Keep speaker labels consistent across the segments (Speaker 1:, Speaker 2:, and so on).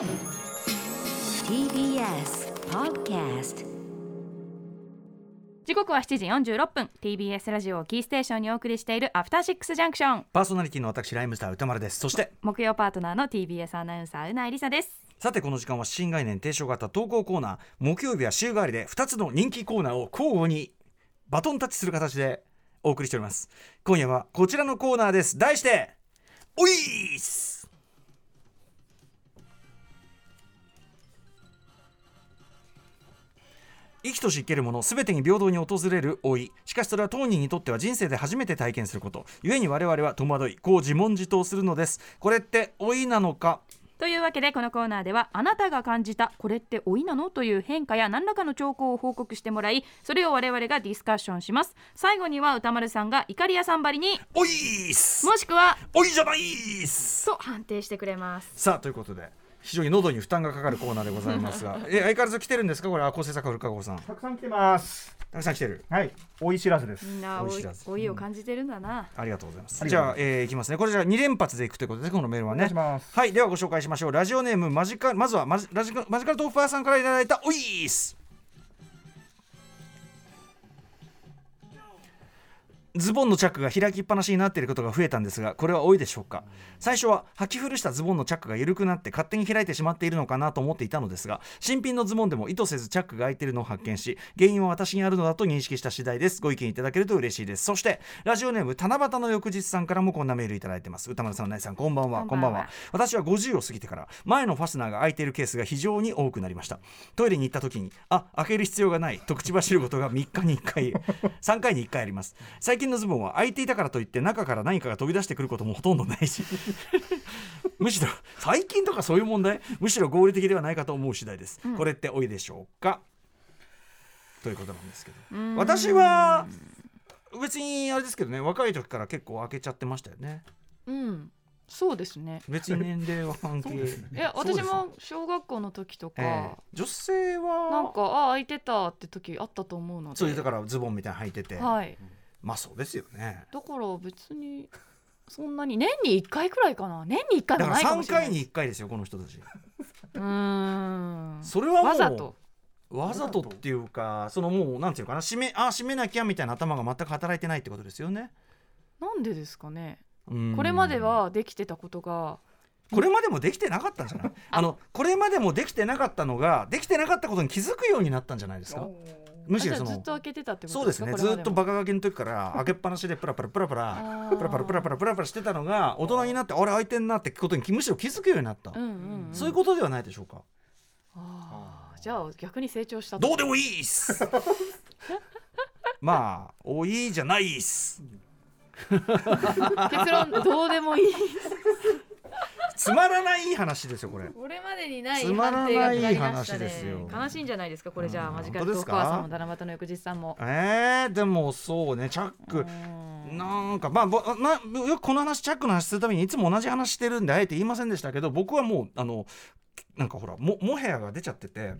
Speaker 1: TBS Podcast
Speaker 2: 時刻は7時46分。TBS ラジオをキーステーションにお送りしているアフターシックスジャンクション
Speaker 3: パーソナリティの私ライムスター歌丸です。そして
Speaker 2: 木曜パートナーの TBS アナウンサーうないりさです。
Speaker 3: さてこの時間は新概念提唱型投稿コーナー。木曜日は週替わりで2つの人気コーナーを交互にバトンタッチする形でお送りしております。今夜はこちらのコーナーです。題しておいーっす生きとし生けるもの全てに平等に訪れる老い。しかしそれは当人にとっては人生で初めて体験すること。故に我々は戸惑いこう自問自答するのです。これって老いなのか？
Speaker 2: というわけでこのコーナーではあなたが感じたこれって老いなの？という変化や何らかの兆候を報告してもらいそれを我々がディスカッションします。最後には歌丸さんが怒り屋さんばりに
Speaker 3: おいーっす。
Speaker 2: もしくは
Speaker 3: おいじゃないーっす。
Speaker 2: と判定してくれます。
Speaker 3: さあということで非常に喉に負担がかかるコーナーでございますが。え相変わらず来てるんですか？これあ構成作家古川さん。
Speaker 4: たくさん来てます。
Speaker 3: たくさん来てる。
Speaker 4: はい、大石知らずです。
Speaker 2: みんな老い
Speaker 3: 老い知らず。
Speaker 2: 老いを感じてるんだな、
Speaker 3: ありがとうございます。じゃあ、えーいきますね。これじゃあ2連発でいくということでこのメールは
Speaker 4: お願い
Speaker 3: ね
Speaker 4: します。
Speaker 3: はい。ではご紹介しましょう。ラジオネームマジカまずはマジラジカマジカルトーファーさんからいただいたおいーすズボンのチャックが開きっぱなしになっていることが増えたんですがこれは多いでしょうか？最初は履き古したズボンのチャックが緩くなって勝手に開いてしまっているのかなと思っていたのですが新品のズボンでも意図せずチャックが開いているのを発見し原因は私にあるのだと認識した次第です。ご意見いただけると嬉しいです。そしてラジオネーム七夕の翌日さんからもこんなメールいただいてます。歌丸さんなえさんこんばんは。
Speaker 2: こんばんは。
Speaker 3: 私は50を過ぎてから前のファスナーが開いているケースが非常に多くなりました。トイレに行った時にあ開ける必要がない。と口走ることが3日に1回 3回に1回あります。最近のズボンは開いていたからといって中から何かが飛び出してくることもほとんどないし。むしろ最近とかそういう問題？むしろ合理的ではないかと思う次第です、これっておいでしょうか？ということなんですけど。私は別にあれですけどね若い時から結構開けちゃってましたよね。
Speaker 2: うん。そうですね。
Speaker 3: 別に年齢は関係。
Speaker 4: そうですね。
Speaker 2: いや私も小学校の時とか、
Speaker 3: ええ。女性は
Speaker 2: なんかあ開いてたって時あったと思うので。
Speaker 3: そういうだからズボンみたいなの履いてて、
Speaker 2: はい
Speaker 3: まあそうですよね。
Speaker 2: だから別にそんなに年に1回くらいかな。年に1回
Speaker 3: だから
Speaker 2: もないかも
Speaker 3: 3
Speaker 2: しれない。
Speaker 3: 回に1回ですよこの人たち。
Speaker 2: うーん。
Speaker 3: それはもう
Speaker 2: わざと。
Speaker 3: わざとっていうかそのもうなんていうのかな閉めあ閉めなきゃみたいな頭が全く働いてないってことですよね。
Speaker 2: なんでですかね。
Speaker 3: うん。
Speaker 2: これまではできてたことが
Speaker 3: これまでもできてなかったんじゃない？あのこれまでもできてなかったのができてなかったことに気づくようになったんじゃないですか？むしろその
Speaker 2: ずっと開けてたってこと
Speaker 3: そうですね。ずっとバカガキの時から 開けっぱなしでプラプラプラプラプラプラプラプラプラプラしてたのが大人になってあれ開いてんなってことにむしろ気づくようになった、
Speaker 2: うんうん、うん、
Speaker 3: そういうことではないでしょうか
Speaker 2: あーじゃあ逆に成長したと
Speaker 3: どうでもいいっすまあ多いじゃないっす
Speaker 2: 結論どうでもいい
Speaker 3: つまらない話ですよこれ。
Speaker 2: これまでにない
Speaker 3: つまら
Speaker 2: 判定が
Speaker 3: ない
Speaker 2: 下りました
Speaker 3: 話ですよ
Speaker 2: ね。悲しいんじゃないですかこれじゃあ
Speaker 3: うん。
Speaker 2: マジカルトー
Speaker 3: 本当ですか？
Speaker 2: クワーさんも七夕の翌日さんも。
Speaker 3: えー、でもそうねチャック。
Speaker 2: うん。
Speaker 3: なんかまあぼなよくこの話チャックの話するためにいつも同じ話してるんであえて言いませんでしたけど僕はもうあのなんかほらモモヘアが出ちゃってて、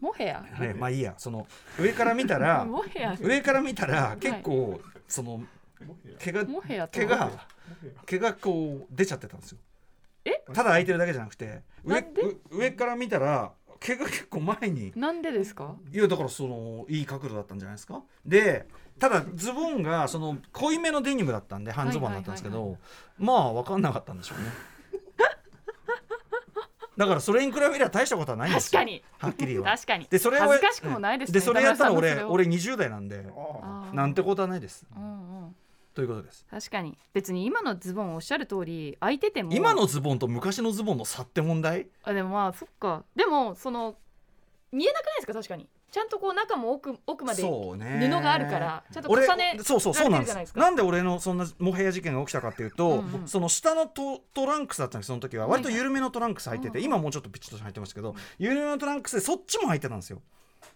Speaker 2: モヘア
Speaker 3: ね、まあいいやその上から見たら 上から見たら結構、その毛が毛が毛がこう出ちゃってたんですよ。
Speaker 2: え
Speaker 3: ただ開いてるだけじゃなくて上上から見たら毛が結構前に
Speaker 2: なんでですか？
Speaker 3: いやだからそのいい角度だったんじゃないですか？でただズボンがその濃いめのデニムだったんで半ズボンだったんですけど、まあ分かんなかったんでしょうね。だからそれに比べれば大したことはないんですよ。
Speaker 2: 確かに。
Speaker 3: はっきり言わ。
Speaker 2: 確かに。
Speaker 3: でそれを
Speaker 2: 恥ずかしくもないですね。
Speaker 3: でそれやったの俺俺20代なんでなんてことはないです。
Speaker 2: うんうん
Speaker 3: ということです。
Speaker 2: 確かに。別に今のズボンおっしゃる通り開いてても。
Speaker 3: 今のズボンと昔のズボンの差って問題？
Speaker 2: あでもまあそっか。でもその見えなくないですか？確かに。ちゃんとこう中も奥奥まで布があるからちゃんと
Speaker 3: 俺
Speaker 2: 重ね
Speaker 3: そうそうそうなんです。
Speaker 2: ないですか。
Speaker 3: なんで俺のそんなモヘア事件が起きたかっていうと、
Speaker 2: うんうん
Speaker 3: その下のトトランクスだったんですその時は。割と緩めのトランクス履いてて、今もうちょっとピチッと履いてますけど緩めのトランクスでそっちも履いてたんですよ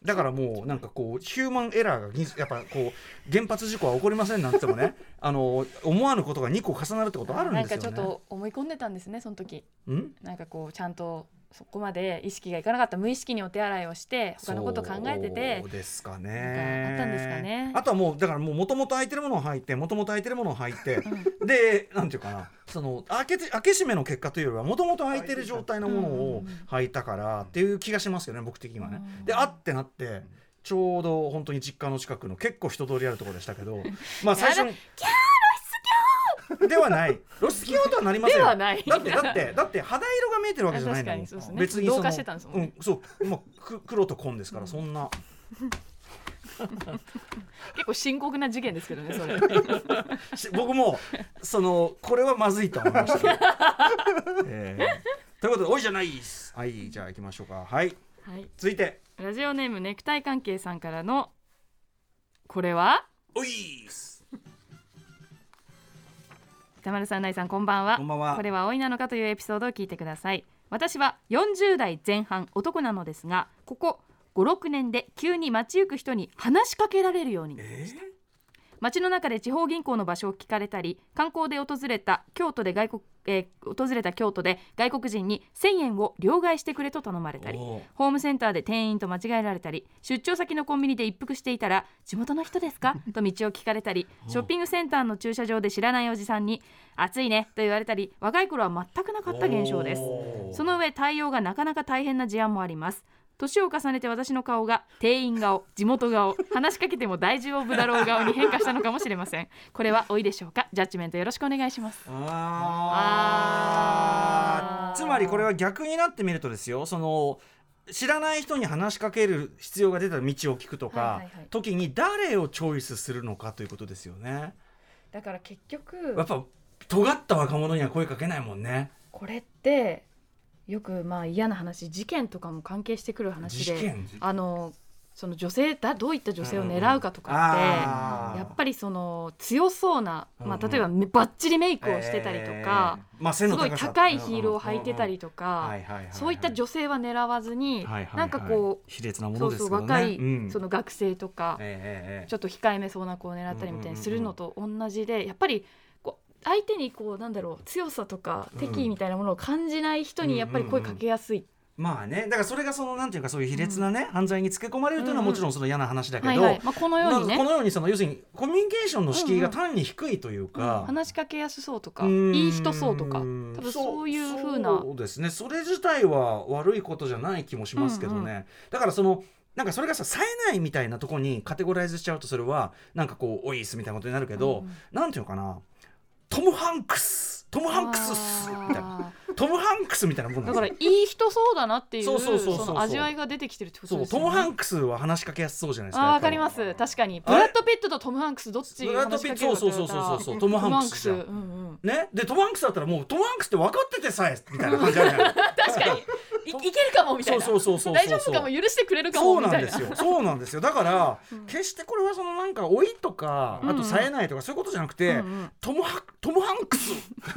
Speaker 3: だからもうなんかこうヒューマンエラーがぎやっぱこう原発事故は起こりませんなんてもね あの思わぬことが2個重なるってことあるんですよね。
Speaker 2: なんかちょっと思い込んでたんですねその時。
Speaker 3: ん？
Speaker 2: なんかこうちゃんとそこまで意識がいかなかった無意識にお手洗いをして他のこと考えてて
Speaker 3: そうですかね。
Speaker 2: かあったんですかね。
Speaker 3: あとはもうだからもう元々空いてるものを履いて元々空いてるものを履いて、でなんていうかなその開けて開け閉めの結果というよりは元々空いてる状態のものを履いたからっていう気がしますよね僕的にはね。であってなってちょうど本当に実家の近くの結構人通りあるところでしたけど まあ最初に ではない。露出狂とはなりませんよ。
Speaker 2: ではない。
Speaker 3: だってだってだって肌色が見えてるわけじゃないの
Speaker 2: 確かにそうですね。
Speaker 3: 別にその
Speaker 2: 同化してたんですもんね。
Speaker 3: うん、そう、まあ、く黒と紺ですから、そんな。
Speaker 2: 結構深刻な事件ですけどねそれ。
Speaker 3: し僕もそのこれはまずいと思いました、えーということで「おいじゃないっす」はいじゃあ行きましょうか。はい。
Speaker 2: はい。
Speaker 3: 続いて。
Speaker 2: ラジオネームネクタイ関係さんからのこれは「
Speaker 3: おいっす
Speaker 2: 田丸さん、ナイさん、こんばんは。
Speaker 3: こんばんは
Speaker 2: これは老いなのかというエピソードを聞いてください。私は40代前半男なのですが、ここ5、6年で急に街行く人に話しかけられるようになりました。街の中で地方銀行の場所を聞かれたり観光で訪れた京都で外国、えー訪れた京都で外国人に1000円を両替してくれと頼まれたりホームセンターで店員と間違えられたり出張先のコンビニで一服していたら地元の人ですか？と道を聞かれたりショッピングセンターの駐車場で知らないおじさんに暑いねと言われたり若い頃は全くなかった現象です。その上対応がなかなか大変な事案もあります年を重ねて私の顔が店員顔地元顔話しかけても大丈夫だろう顔に変化したのかもしれません。これは多いでしょうか？ジャッジメントよろしくお願いします。あー。
Speaker 3: あー。つまりこれは逆になってみるとですよその知らない人に話しかける必要が出た道を聞くとか、
Speaker 2: はいはいはい。
Speaker 3: 時に誰をチョイスするのかということですよね。
Speaker 2: だから結局
Speaker 3: やっぱ尖った若者には声かけないもんね。
Speaker 2: これってよくまあ嫌な話事件とかも関係してくる話であのその女性だどういった女性を狙うかとかって、やっぱりその強そうな、まあ、例えばめバッチリメイクをしてたりとか、すごい
Speaker 3: の高
Speaker 2: いヒールを履いてたりと
Speaker 3: は
Speaker 2: かそういった女性は狙わずに、
Speaker 3: は
Speaker 2: なんかこう
Speaker 3: 卑劣なも
Speaker 2: そうそう若い、
Speaker 3: うん。
Speaker 2: その学生とか、ちょっと控えめそうな子を狙ったりみたいにするのと同じでやっぱり相手にこうなんだろう強さとか敵意みたいなものを感じない人にやっぱり声かけやすい。
Speaker 3: まあねだからそれがそのなんていうかそういう卑劣なね、犯罪につけ込まれるというのはもちろんその嫌な話だけど、
Speaker 2: このようにね。
Speaker 3: まあこのようにその要するにコミュニケーションの敷居が単に低いというか、
Speaker 2: 話しかけやすそうとか
Speaker 3: うん。
Speaker 2: いい人そうとか多分そういう風な。
Speaker 3: そうですね。それ自体は悪いことじゃない気もしますけどね、
Speaker 2: うんう
Speaker 3: だからそのなんかそれがさ冴えないみたいなところにカテゴライズしちゃうとそれはなんかこうおいっすみたいなことになるけど、
Speaker 2: うん。
Speaker 3: なんていうのかなトム・ハンクストム・ハンクスっすみたいな。
Speaker 2: あ
Speaker 3: トム・ハンクスみたいなもん
Speaker 2: だからいい人そうだなっていう
Speaker 3: そ
Speaker 2: の味わいが出てきてるってことですよね。
Speaker 3: そうトム・ハンクスは話しかけやすそうじゃないですか
Speaker 2: わか
Speaker 3: り
Speaker 2: ります。確かに。ブラッド・ピットとトム・ハンクスどっち
Speaker 3: ブラッドピットそうそうそうそうそう。
Speaker 2: 言
Speaker 3: トムハンクスじゃん。
Speaker 2: うんうん。
Speaker 3: ね？でトム・ハンクスだったらもうトム・ハンクスって分かっててさえみたいな感じじゃない
Speaker 2: 確かにみたいな。
Speaker 3: そうそうそうそうそう
Speaker 2: 大丈夫かも許してくれるか
Speaker 3: そう
Speaker 2: もみたいな。
Speaker 3: なんですよ。そうなんですよ。だから、決してこれはそのなんか老いとか、あと冴えないとかそういうことじゃなくて、
Speaker 2: うんうん。
Speaker 3: トムハトムハンクス、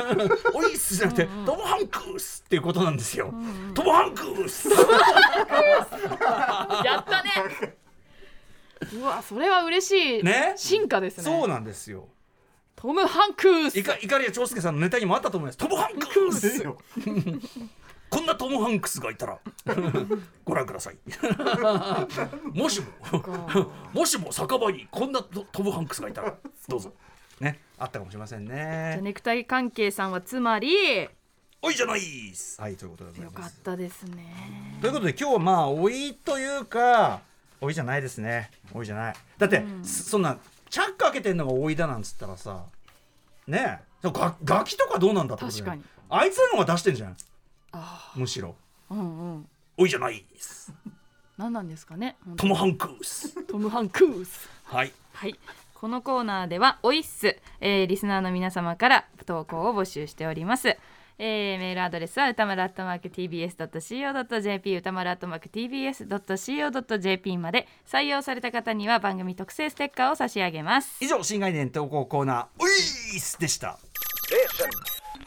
Speaker 3: おいっすじゃなくて、トムハンクスっていうことなんですよ。トムハンクス。
Speaker 2: やったね。うわそれは嬉しい。
Speaker 3: ね？
Speaker 2: 進化ですね。
Speaker 3: そうなんですよ。
Speaker 2: トム・ハンクス。
Speaker 3: いか、いかりや長介さんのネタにもあったと思います。トムハンクス。こんなトム・ハンクスがいたら ご覧ください。もしももしも酒場にこんなトトム・ハンクスがいたらどうぞ。ねあったかもしれませんね。
Speaker 2: ネクタイ関係さんはつまり
Speaker 3: おいじゃないっす。はいということでござい
Speaker 2: よかったですね。
Speaker 3: ということで今日はまあ老いというか老いじゃないですね。老いじゃない。だって、そそんなチャック開けてんのが老いだなんつったらさねえガガキとかどうなんだってことだよ
Speaker 2: 確かに。
Speaker 3: あいつらの方が出してんじゃん。
Speaker 2: あ
Speaker 3: むしろ。
Speaker 2: うんうん。
Speaker 3: 老いじゃないっす。
Speaker 2: 何なんですかね
Speaker 3: トム・ハンクス。
Speaker 2: トム・ハンクス。
Speaker 3: はい。
Speaker 2: はい。このコーナーではおいっす、えーリスナーの皆様から投稿を募集しております、えーメールアドレスは歌丸アットマーク TBS.CO.JP 歌丸アットマーク TBS.CO.JP まで採用された方には番組特製ステッカーを差し上げます。
Speaker 3: 以上新概念投稿コーナー「ウィース」でした。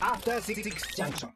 Speaker 5: After Six Junction.